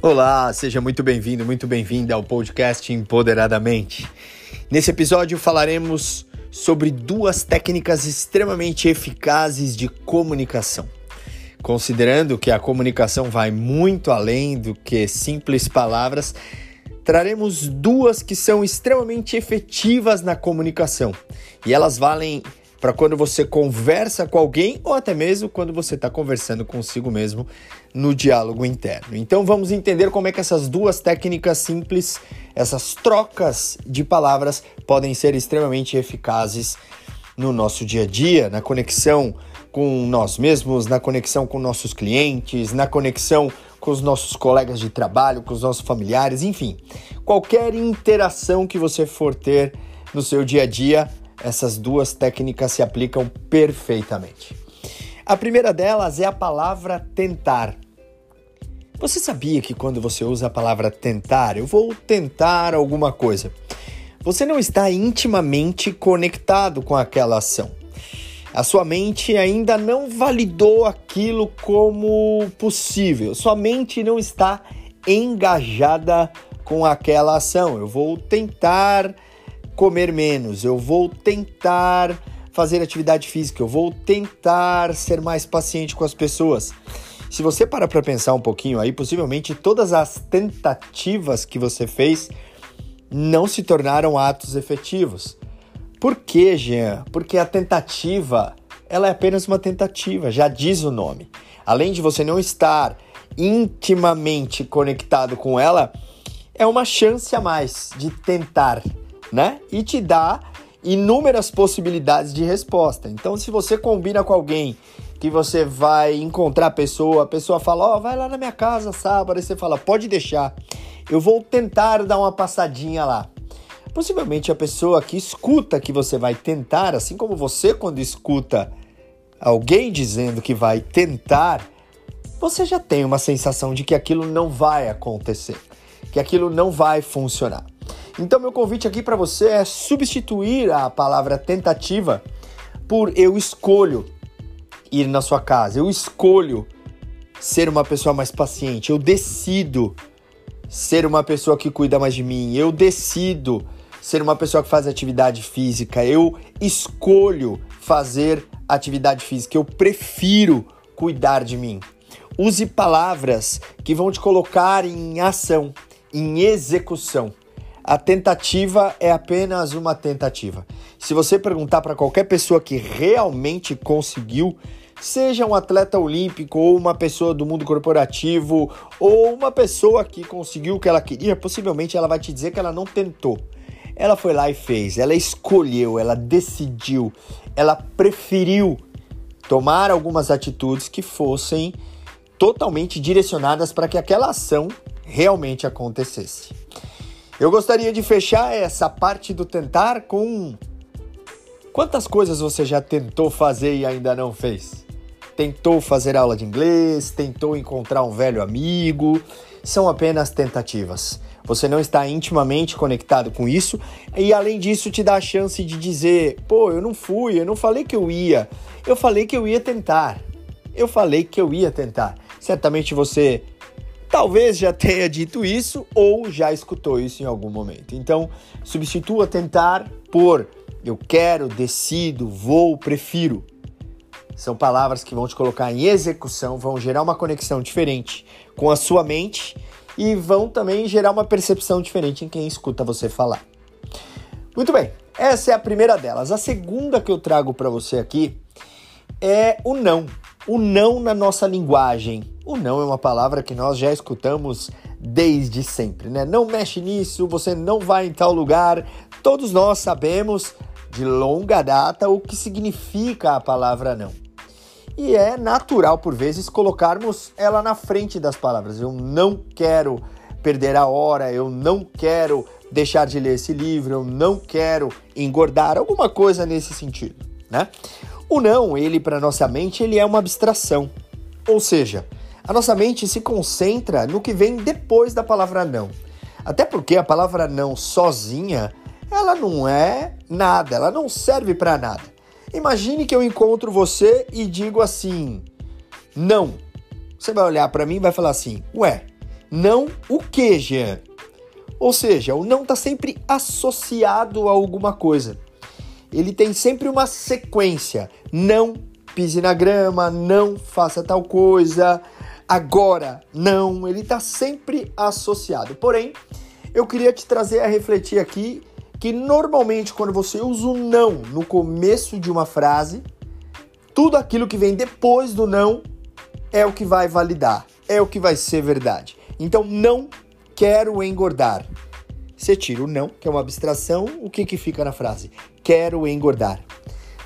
Olá, seja muito bem-vindo, muito bem-vinda ao podcast Empoderadamente. Nesse episódio falaremos sobre duas técnicas extremamente eficazes de comunicação. Considerando que a comunicação vai muito além do que simples palavras, traremos duas que são extremamente efetivas na comunicação e elas valem para quando você conversa com alguém ou até mesmo quando você está conversando consigo mesmo no diálogo interno. Então vamos entender como é que essas duas técnicas simples, essas trocas de palavras, podem ser extremamente eficazes no nosso dia a dia, na conexão com nós mesmos, na conexão com nossos clientes, na conexão com os nossos colegas de trabalho, com os nossos familiares, enfim, qualquer interação que você for ter no seu dia a dia essas duas técnicas se aplicam perfeitamente. A primeira delas é a palavra tentar. Você sabia que quando você usa a palavra tentar, eu vou tentar alguma coisa, você não está intimamente conectado com aquela ação. A sua mente ainda não validou aquilo como possível. Sua mente não está engajada com aquela ação. Eu vou tentar comer menos, eu vou tentar fazer atividade física, eu vou tentar ser mais paciente com as pessoas. Se você para para pensar um pouquinho aí, possivelmente todas as tentativas que você fez não se tornaram atos efetivos. Por quê, Jean? Porque a tentativa, ela é apenas uma tentativa, já diz o nome. Além de você não estar intimamente conectado com ela, é uma chance a mais de tentar né? E te dá inúmeras possibilidades de resposta. Então, se você combina com alguém que você vai encontrar a pessoa, a pessoa fala: Ó, oh, vai lá na minha casa sábado, aí você fala: Pode deixar, eu vou tentar dar uma passadinha lá. Possivelmente a pessoa que escuta que você vai tentar, assim como você quando escuta alguém dizendo que vai tentar, você já tem uma sensação de que aquilo não vai acontecer, que aquilo não vai funcionar. Então, meu convite aqui para você é substituir a palavra tentativa por eu escolho ir na sua casa, eu escolho ser uma pessoa mais paciente, eu decido ser uma pessoa que cuida mais de mim, eu decido ser uma pessoa que faz atividade física, eu escolho fazer atividade física, eu prefiro cuidar de mim. Use palavras que vão te colocar em ação, em execução. A tentativa é apenas uma tentativa. Se você perguntar para qualquer pessoa que realmente conseguiu, seja um atleta olímpico ou uma pessoa do mundo corporativo ou uma pessoa que conseguiu o que ela queria, possivelmente ela vai te dizer que ela não tentou. Ela foi lá e fez, ela escolheu, ela decidiu, ela preferiu tomar algumas atitudes que fossem totalmente direcionadas para que aquela ação realmente acontecesse. Eu gostaria de fechar essa parte do tentar com quantas coisas você já tentou fazer e ainda não fez? Tentou fazer aula de inglês, tentou encontrar um velho amigo, são apenas tentativas. Você não está intimamente conectado com isso e além disso te dá a chance de dizer: "Pô, eu não fui, eu não falei que eu ia. Eu falei que eu ia tentar. Eu falei que eu ia tentar." Certamente você Talvez já tenha dito isso ou já escutou isso em algum momento. Então, substitua tentar por eu quero, decido, vou, prefiro. São palavras que vão te colocar em execução, vão gerar uma conexão diferente com a sua mente e vão também gerar uma percepção diferente em quem escuta você falar. Muito bem, essa é a primeira delas. A segunda que eu trago para você aqui é o não. O não na nossa linguagem, o não é uma palavra que nós já escutamos desde sempre, né? Não mexe nisso, você não vai em tal lugar. Todos nós sabemos de longa data o que significa a palavra não. E é natural, por vezes, colocarmos ela na frente das palavras. Eu não quero perder a hora, eu não quero deixar de ler esse livro, eu não quero engordar, alguma coisa nesse sentido, né? O não, ele para nossa mente, ele é uma abstração. Ou seja, a nossa mente se concentra no que vem depois da palavra não. Até porque a palavra não sozinha, ela não é nada, ela não serve para nada. Imagine que eu encontro você e digo assim: "Não". Você vai olhar para mim e vai falar assim: "Ué, Não o que, Jean? Ou seja, o não está sempre associado a alguma coisa. Ele tem sempre uma sequência. Não pise na grama, não faça tal coisa, agora não. Ele está sempre associado. Porém, eu queria te trazer a refletir aqui que normalmente quando você usa o não no começo de uma frase, tudo aquilo que vem depois do não é o que vai validar, é o que vai ser verdade. Então, não quero engordar. Você tira o não, que é uma abstração, o que, que fica na frase? Quero engordar.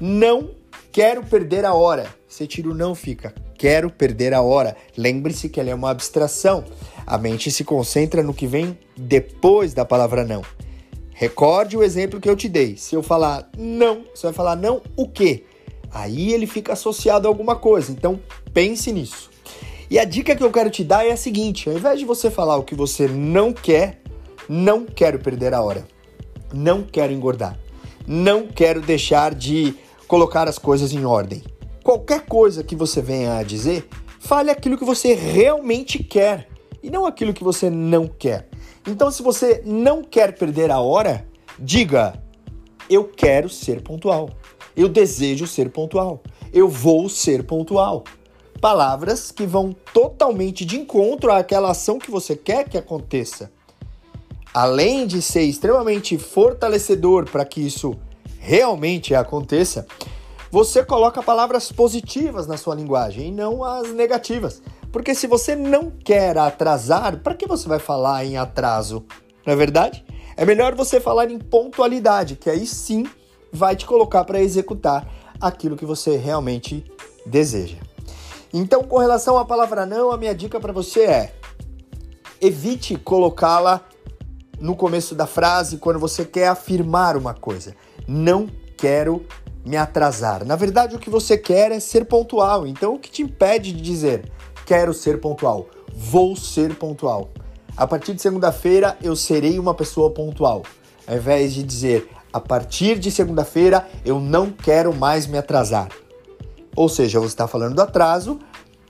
Não quero perder a hora. Você tira o não, fica quero perder a hora. Lembre-se que ela é uma abstração. A mente se concentra no que vem depois da palavra não. Recorde o exemplo que eu te dei. Se eu falar não, você vai falar não o quê? Aí ele fica associado a alguma coisa. Então pense nisso. E a dica que eu quero te dar é a seguinte: ao invés de você falar o que você não quer, não quero perder a hora, não quero engordar, não quero deixar de colocar as coisas em ordem. Qualquer coisa que você venha a dizer, fale aquilo que você realmente quer e não aquilo que você não quer. Então, se você não quer perder a hora, diga: Eu quero ser pontual. Eu desejo ser pontual. Eu vou ser pontual. Palavras que vão totalmente de encontro àquela ação que você quer que aconteça. Além de ser extremamente fortalecedor para que isso realmente aconteça, você coloca palavras positivas na sua linguagem e não as negativas. Porque se você não quer atrasar, para que você vai falar em atraso? Não é verdade? É melhor você falar em pontualidade, que aí sim vai te colocar para executar aquilo que você realmente deseja. Então, com relação à palavra não, a minha dica para você é: evite colocá-la no começo da frase quando você quer afirmar uma coisa. Não quero me atrasar. Na verdade, o que você quer é ser pontual. Então, o que te impede de dizer quero ser pontual? Vou ser pontual. A partir de segunda-feira, eu serei uma pessoa pontual. Ao invés de dizer a partir de segunda-feira, eu não quero mais me atrasar. Ou seja, você está falando do atraso,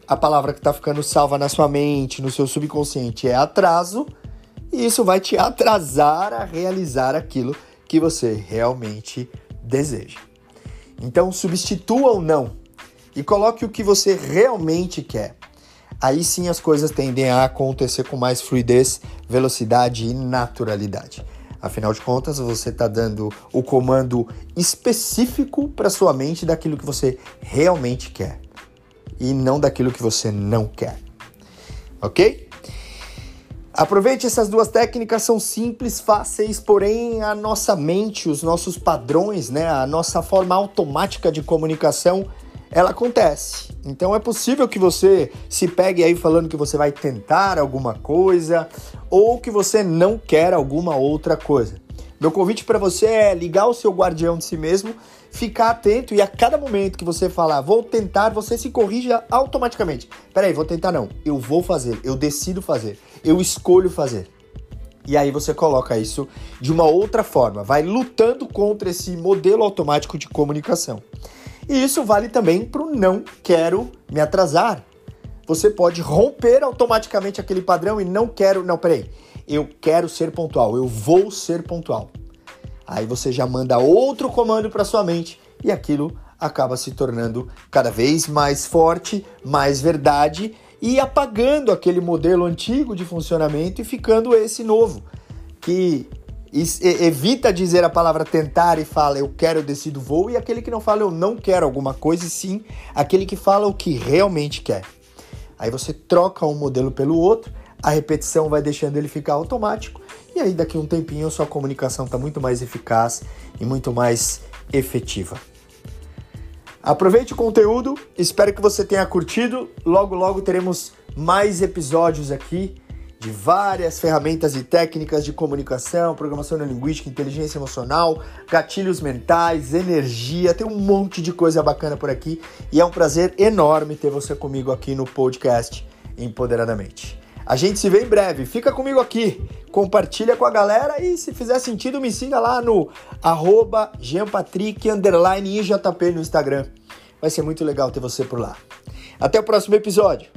a palavra que está ficando salva na sua mente, no seu subconsciente é atraso, isso vai te atrasar a realizar aquilo que você realmente deseja. Então substitua o não e coloque o que você realmente quer. Aí sim as coisas tendem a acontecer com mais fluidez, velocidade e naturalidade. Afinal de contas, você está dando o comando específico para sua mente daquilo que você realmente quer e não daquilo que você não quer. Ok? Aproveite essas duas técnicas, são simples, fáceis, porém a nossa mente, os nossos padrões, né, a nossa forma automática de comunicação, ela acontece. Então é possível que você se pegue aí falando que você vai tentar alguma coisa ou que você não quer alguma outra coisa. Meu convite para você é ligar o seu guardião de si mesmo, ficar atento e a cada momento que você falar vou tentar, você se corrija automaticamente. Peraí, vou tentar não. Eu vou fazer, eu decido fazer, eu escolho fazer. E aí você coloca isso de uma outra forma, vai lutando contra esse modelo automático de comunicação. E isso vale também para o não quero me atrasar. Você pode romper automaticamente aquele padrão e não quero, não, peraí eu quero ser pontual, eu vou ser pontual. Aí você já manda outro comando para sua mente e aquilo acaba se tornando cada vez mais forte, mais verdade e apagando aquele modelo antigo de funcionamento e ficando esse novo, que evita dizer a palavra tentar e fala eu quero, eu decido, vou, e aquele que não fala eu não quero alguma coisa, e sim aquele que fala o que realmente quer. Aí você troca um modelo pelo outro a repetição vai deixando ele ficar automático e aí daqui a um tempinho sua comunicação está muito mais eficaz e muito mais efetiva. Aproveite o conteúdo, espero que você tenha curtido. Logo, logo teremos mais episódios aqui de várias ferramentas e técnicas de comunicação, programação neurolinguística, inteligência emocional, gatilhos mentais, energia, tem um monte de coisa bacana por aqui e é um prazer enorme ter você comigo aqui no podcast Empoderadamente. A gente se vê em breve. Fica comigo aqui, compartilha com a galera e se fizer sentido me siga lá no arroba no Instagram. Vai ser muito legal ter você por lá. Até o próximo episódio.